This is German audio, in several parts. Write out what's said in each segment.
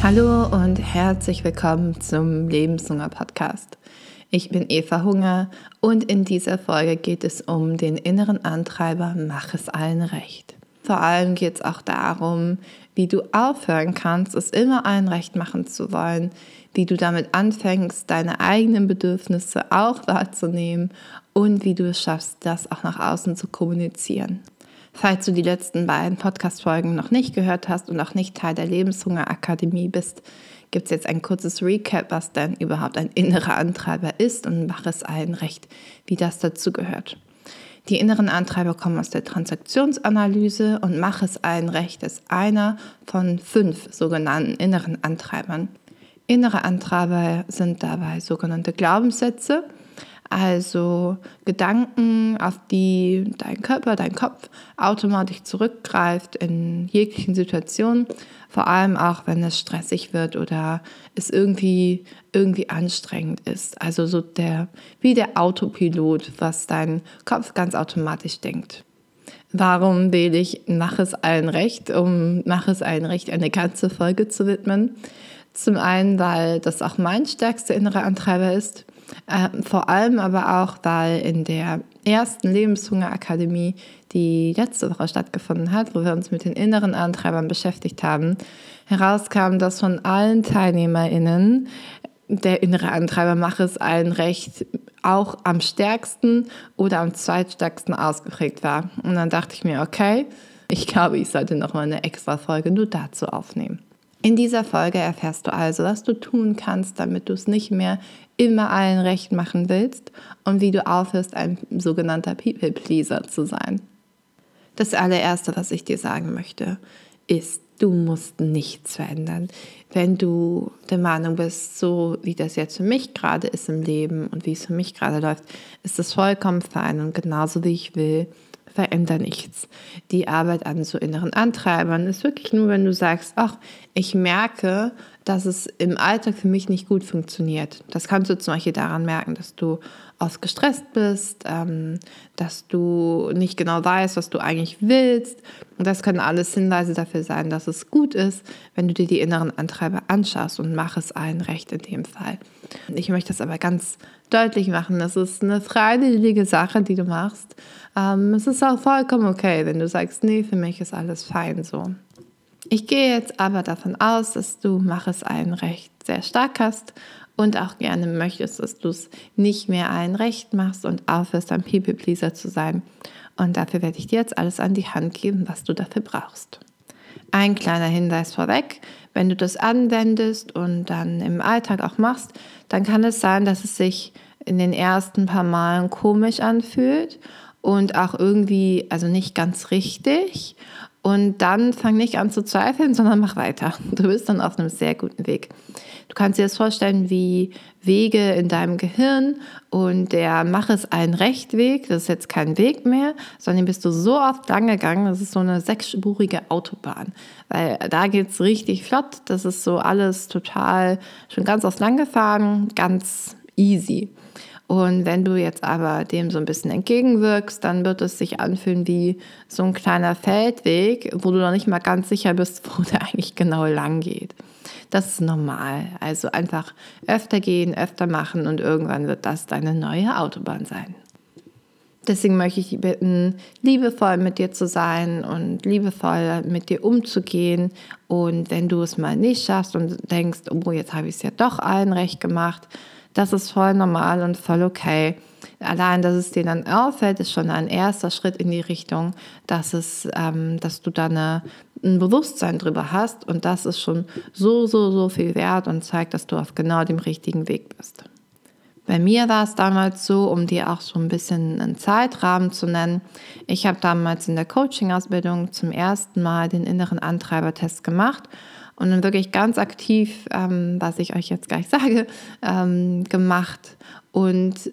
Hallo und herzlich willkommen zum Lebenshunger Podcast. Ich bin Eva Hunger und in dieser Folge geht es um den inneren Antreiber Mach es allen recht. Vor allem geht es auch darum, wie du aufhören kannst, es immer allen recht machen zu wollen, wie du damit anfängst, deine eigenen Bedürfnisse auch wahrzunehmen und wie du es schaffst, das auch nach außen zu kommunizieren. Falls du die letzten beiden Podcast-Folgen noch nicht gehört hast und auch nicht Teil der Lebenshunger-Akademie bist, gibt es jetzt ein kurzes Recap, was denn überhaupt ein innerer Antreiber ist und mach es allen recht, wie das dazu gehört. Die inneren Antreiber kommen aus der Transaktionsanalyse und Mach es allen recht ist einer von fünf sogenannten inneren Antreibern. Innere Antreiber sind dabei sogenannte Glaubenssätze, also Gedanken, auf die dein Körper, dein Kopf automatisch zurückgreift in jeglichen Situationen, vor allem auch wenn es stressig wird oder es irgendwie, irgendwie anstrengend ist. Also so der, wie der Autopilot, was dein Kopf ganz automatisch denkt. Warum wähle ich Mach es allen recht, um Mach es allen recht eine ganze Folge zu widmen? Zum einen, weil das auch mein stärkster innerer Antreiber ist äh, vor allem aber auch, weil in der ersten Lebenshungerakademie, die letzte Woche stattgefunden hat, wo wir uns mit den inneren Antreibern beschäftigt haben, herauskam, dass von allen TeilnehmerInnen der innere Antreiber mache es allen recht auch am stärksten oder am zweitstärksten ausgeprägt war. Und dann dachte ich mir, okay, ich glaube, ich sollte noch mal eine extra Folge nur dazu aufnehmen. In dieser Folge erfährst du also, was du tun kannst, damit du es nicht mehr immer allen recht machen willst und wie du aufhörst, ein sogenannter People-Pleaser zu sein. Das allererste, was ich dir sagen möchte, ist, du musst nichts verändern. Wenn du der Meinung bist, so wie das jetzt für mich gerade ist im Leben und wie es für mich gerade läuft, ist das vollkommen fein und genauso wie ich will verändere nichts. Die Arbeit an so inneren Antreibern ist wirklich nur, wenn du sagst, ach, ich merke, dass es im Alltag für mich nicht gut funktioniert. Das kannst du zum Beispiel daran merken, dass du oft gestresst bist, ähm, dass du nicht genau weißt, was du eigentlich willst. Und das können alles Hinweise dafür sein, dass es gut ist, wenn du dir die inneren Antreiber anschaust und mach es allen recht in dem Fall. Ich möchte das aber ganz deutlich machen. Das ist eine freiwillige Sache, die du machst. Ähm, es ist auch vollkommen okay, wenn du sagst, nee, für mich ist alles fein so. Ich gehe jetzt aber davon aus, dass du Mach es allen recht sehr stark hast und auch gerne möchtest, dass du es nicht mehr allen recht machst und aufhörst, ein People-Pleaser zu sein. Und dafür werde ich dir jetzt alles an die Hand geben, was du dafür brauchst. Ein kleiner Hinweis vorweg, wenn du das anwendest und dann im Alltag auch machst, dann kann es sein, dass es sich in den ersten paar Malen komisch anfühlt und auch irgendwie, also nicht ganz richtig. Und dann fang nicht an zu zweifeln, sondern mach weiter. Du bist dann auf einem sehr guten Weg. Du kannst dir das vorstellen wie Wege in deinem Gehirn und der Mach es allen Rechtweg, das ist jetzt kein Weg mehr, sondern bist du so oft lang gegangen, das ist so eine sechsspurige Autobahn. Weil da geht es richtig flott, das ist so alles total schon ganz oft lang gefahren, ganz easy. Und wenn du jetzt aber dem so ein bisschen entgegenwirkst, dann wird es sich anfühlen wie so ein kleiner Feldweg, wo du noch nicht mal ganz sicher bist, wo der eigentlich genau lang geht. Das ist normal. Also einfach öfter gehen, öfter machen und irgendwann wird das deine neue Autobahn sein. Deswegen möchte ich dich bitten, liebevoll mit dir zu sein und liebevoll mit dir umzugehen. Und wenn du es mal nicht schaffst und denkst, oh, jetzt habe ich es ja doch allen recht gemacht, das ist voll normal und voll okay. Allein, dass es dir dann auffällt, ist schon ein erster Schritt in die Richtung, dass, es, ähm, dass du da ein Bewusstsein drüber hast. Und das ist schon so, so, so viel wert und zeigt, dass du auf genau dem richtigen Weg bist. Bei mir war es damals so, um dir auch so ein bisschen einen Zeitrahmen zu nennen. Ich habe damals in der Coaching-Ausbildung zum ersten Mal den inneren Antreibertest gemacht und dann wirklich ganz aktiv, ähm, was ich euch jetzt gleich sage, ähm, gemacht. Und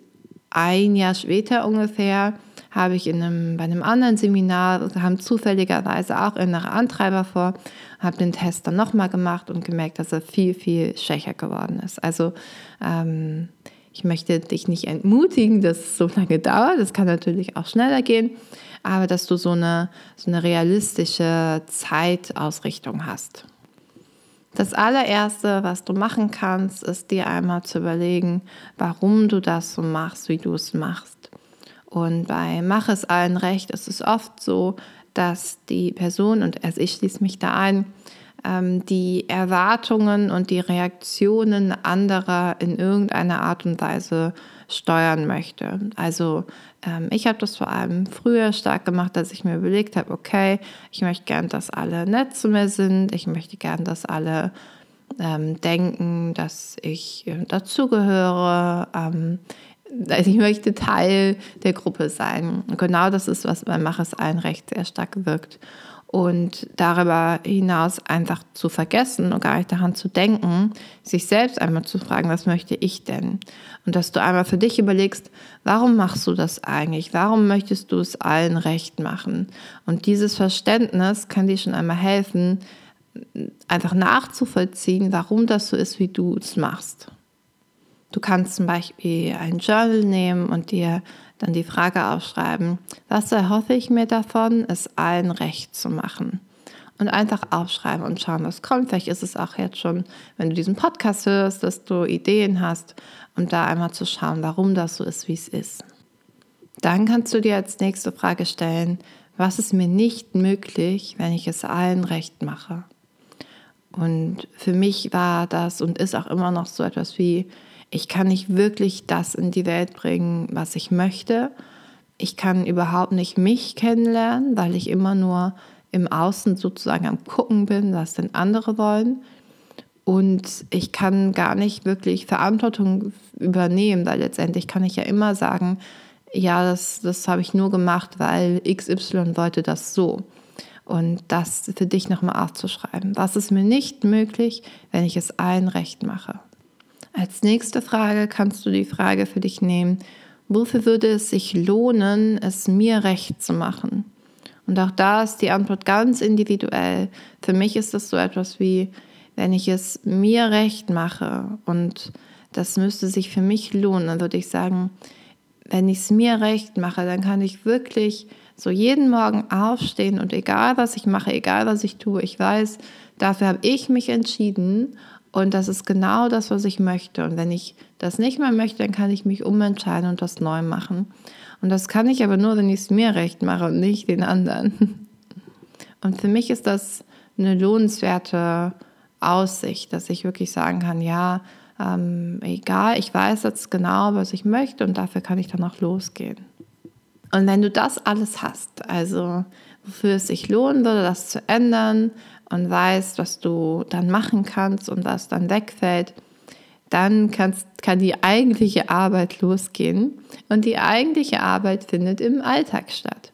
ein Jahr später ungefähr habe ich in einem, bei einem anderen Seminar, haben zufälligerweise auch innere Antreiber vor, habe den Test dann nochmal gemacht und gemerkt, dass er viel, viel schwächer geworden ist. Also ähm, ich möchte dich nicht entmutigen, dass es so lange dauert. Das kann natürlich auch schneller gehen, aber dass du so eine, so eine realistische Zeitausrichtung hast. Das allererste, was du machen kannst, ist dir einmal zu überlegen, warum du das so machst, wie du es machst. Und bei Mach es allen recht ist es oft so, dass die Person, und also ich schließe mich da ein, die Erwartungen und die Reaktionen anderer in irgendeiner Art und Weise steuern möchte. Also ähm, ich habe das vor allem früher stark gemacht, dass ich mir überlegt habe, okay, ich möchte gern, dass alle nett zu mir sind, ich möchte gern, dass alle ähm, denken, dass ich äh, dazugehöre. Ähm, also ich möchte Teil der Gruppe sein. Und genau das ist, was bei Mach es allen recht sehr stark wirkt und darüber hinaus einfach zu vergessen und gar nicht daran zu denken, sich selbst einmal zu fragen, was möchte ich denn? Und dass du einmal für dich überlegst, warum machst du das eigentlich? Warum möchtest du es allen recht machen? Und dieses Verständnis kann dir schon einmal helfen, einfach nachzuvollziehen, warum das so ist, wie du es machst. Du kannst zum Beispiel ein Journal nehmen und dir dann die Frage aufschreiben, was erhoffe ich mir davon, es allen recht zu machen? Und einfach aufschreiben und schauen, was kommt. Vielleicht ist es auch jetzt schon, wenn du diesen Podcast hörst, dass du Ideen hast und da einmal zu schauen, warum das so ist, wie es ist. Dann kannst du dir als nächste Frage stellen, was ist mir nicht möglich, wenn ich es allen recht mache? Und für mich war das und ist auch immer noch so etwas wie, ich kann nicht wirklich das in die Welt bringen, was ich möchte. Ich kann überhaupt nicht mich kennenlernen, weil ich immer nur im Außen sozusagen am Gucken bin, was denn andere wollen. Und ich kann gar nicht wirklich Verantwortung übernehmen, weil letztendlich kann ich ja immer sagen, ja, das, das habe ich nur gemacht, weil XY wollte das so. Und das für dich nochmal aufzuschreiben. Was ist mir nicht möglich, wenn ich es allen recht mache? Als nächste Frage kannst du die Frage für dich nehmen, wofür würde es sich lohnen, es mir recht zu machen? Und auch da ist die Antwort ganz individuell. Für mich ist das so etwas wie, wenn ich es mir recht mache und das müsste sich für mich lohnen, dann würde ich sagen, wenn ich es mir recht mache, dann kann ich wirklich so jeden Morgen aufstehen und egal was ich mache, egal was ich tue, ich weiß, dafür habe ich mich entschieden und das ist genau das, was ich möchte. Und wenn ich das nicht mehr möchte, dann kann ich mich umentscheiden und das neu machen. Und das kann ich aber nur, wenn ich es mir recht mache und nicht den anderen. Und für mich ist das eine lohnenswerte Aussicht, dass ich wirklich sagen kann, ja, ähm, egal, ich weiß jetzt genau, was ich möchte und dafür kann ich dann auch losgehen. Und wenn du das alles hast, also wofür es sich lohnen würde, das zu ändern, und weißt, was du dann machen kannst und was dann wegfällt, dann kannst, kann die eigentliche Arbeit losgehen. Und die eigentliche Arbeit findet im Alltag statt.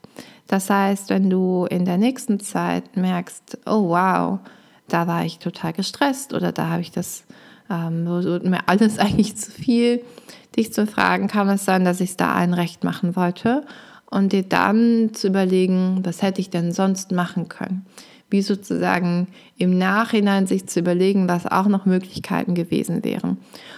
Das heißt, wenn du in der nächsten Zeit merkst, oh wow, da war ich total gestresst oder da habe ich das, ähm, mir alles eigentlich zu viel, dich zu fragen, kann es sein, dass ich es da allen recht machen wollte und dir dann zu überlegen, was hätte ich denn sonst machen können wie sozusagen im Nachhinein sich zu überlegen, was auch noch Möglichkeiten gewesen wären.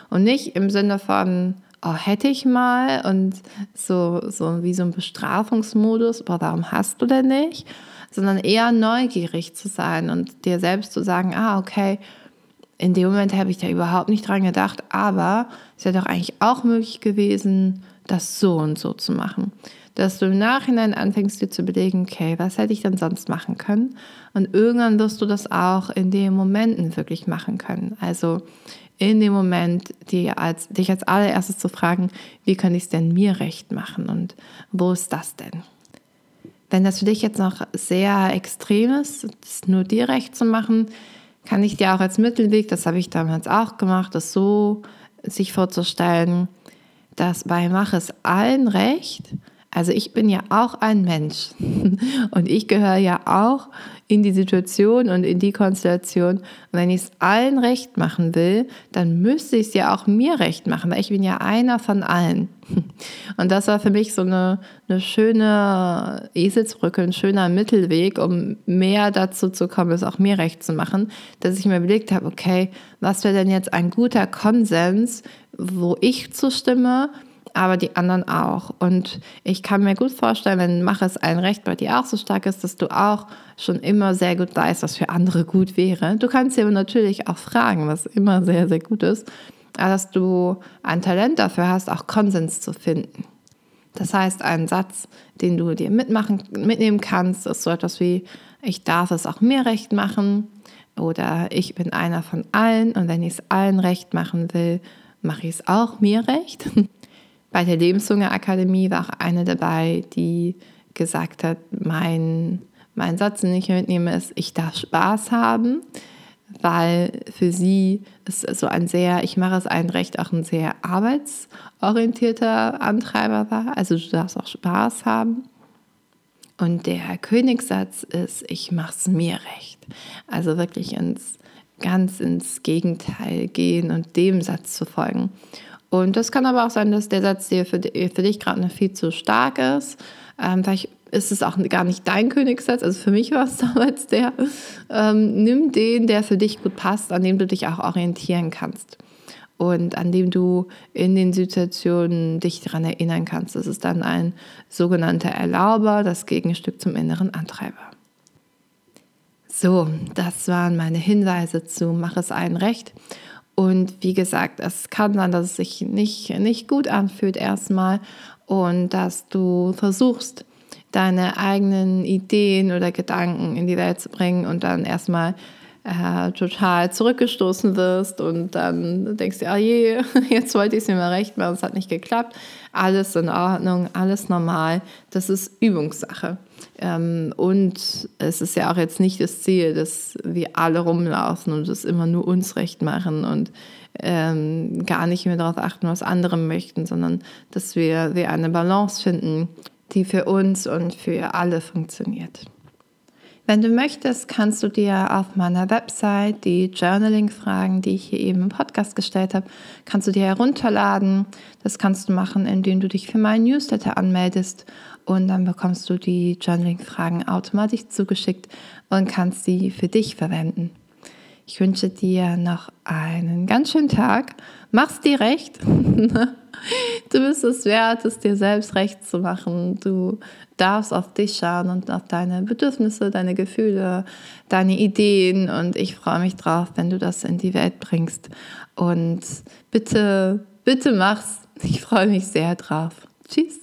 Und nicht im Sinne von, oh, hätte ich mal und so, so wie so ein Bestrafungsmodus, aber warum hast du denn nicht? Sondern eher neugierig zu sein und dir selbst zu sagen, ah, okay, in dem Moment habe ich da überhaupt nicht dran gedacht, aber es wäre doch eigentlich auch möglich gewesen, das so und so zu machen dass du im Nachhinein anfängst dir zu überlegen, okay, was hätte ich denn sonst machen können? Und irgendwann wirst du das auch in den Momenten wirklich machen können. Also in dem Moment als, dich als allererstes zu fragen, wie kann ich es denn mir recht machen und wo ist das denn? Wenn das für dich jetzt noch sehr extrem ist, es nur dir recht zu machen, kann ich dir auch als Mittelweg, das habe ich damals auch gemacht, das so sich vorzustellen, dass bei Mach es allen recht, also ich bin ja auch ein Mensch und ich gehöre ja auch in die Situation und in die Konstellation. Und wenn ich es allen recht machen will, dann müsste ich es ja auch mir recht machen, weil ich bin ja einer von allen. Und das war für mich so eine, eine schöne Eselsbrücke, ein schöner Mittelweg, um mehr dazu zu kommen, es auch mir recht zu machen, dass ich mir überlegt habe, okay, was wäre denn jetzt ein guter Konsens, wo ich zustimme, aber die anderen auch. Und ich kann mir gut vorstellen, wenn Mach es ein Recht bei dir auch so stark ist, dass du auch schon immer sehr gut weißt, was für andere gut wäre. Du kannst dir aber natürlich auch fragen, was immer sehr, sehr gut ist, dass du ein Talent dafür hast, auch Konsens zu finden. Das heißt, ein Satz, den du dir mitmachen, mitnehmen kannst, ist so etwas wie, ich darf es auch mir recht machen oder ich bin einer von allen und wenn ich es allen recht machen will, mache ich es auch mir recht. Bei der Lebenshunger Akademie war auch eine dabei, die gesagt hat, mein, mein Satz, den ich mitnehme, ist, ich darf Spaß haben, weil für sie ist so ein sehr, ich mache es ein Recht, auch ein sehr arbeitsorientierter Antreiber war. Also du darfst auch Spaß haben. Und der Königssatz ist, ich mache es mir recht. Also wirklich ins, ganz ins Gegenteil gehen und dem Satz zu folgen. Und das kann aber auch sein, dass der Satz dir für, für dich gerade noch viel zu stark ist. Ähm, vielleicht ist es auch gar nicht dein Königssatz. Also für mich war es damals der. Ähm, nimm den, der für dich gut passt, an dem du dich auch orientieren kannst. Und an dem du in den Situationen dich daran erinnern kannst. Das ist dann ein sogenannter Erlauber, das Gegenstück zum inneren Antreiber. So, das waren meine Hinweise zu Mach es allen recht. Und wie gesagt, es kann sein, dass es sich nicht, nicht gut anfühlt erstmal und dass du versuchst, deine eigenen Ideen oder Gedanken in die Welt zu bringen und dann erstmal äh, total zurückgestoßen wirst und dann denkst du, ah je, jetzt wollte ich es mir mal recht machen, es hat nicht geklappt. Alles in Ordnung, alles normal. Das ist Übungssache. Ähm, und es ist ja auch jetzt nicht das Ziel, dass wir alle rumlaufen und es immer nur uns recht machen und ähm, gar nicht mehr darauf achten, was andere möchten, sondern dass wir, wir eine Balance finden, die für uns und für alle funktioniert. Wenn du möchtest, kannst du dir auf meiner Website die Journaling-Fragen, die ich hier eben im Podcast gestellt habe, kannst du dir herunterladen. Das kannst du machen, indem du dich für meinen Newsletter anmeldest und dann bekommst du die Journaling-Fragen automatisch zugeschickt und kannst sie für dich verwenden. Ich wünsche dir noch einen ganz schönen Tag. Mach's dir recht. Du bist es wert, es dir selbst recht zu machen. Du darfst auf dich schauen und auf deine Bedürfnisse, deine Gefühle, deine Ideen. Und ich freue mich drauf, wenn du das in die Welt bringst. Und bitte, bitte mach's. Ich freue mich sehr drauf. Tschüss.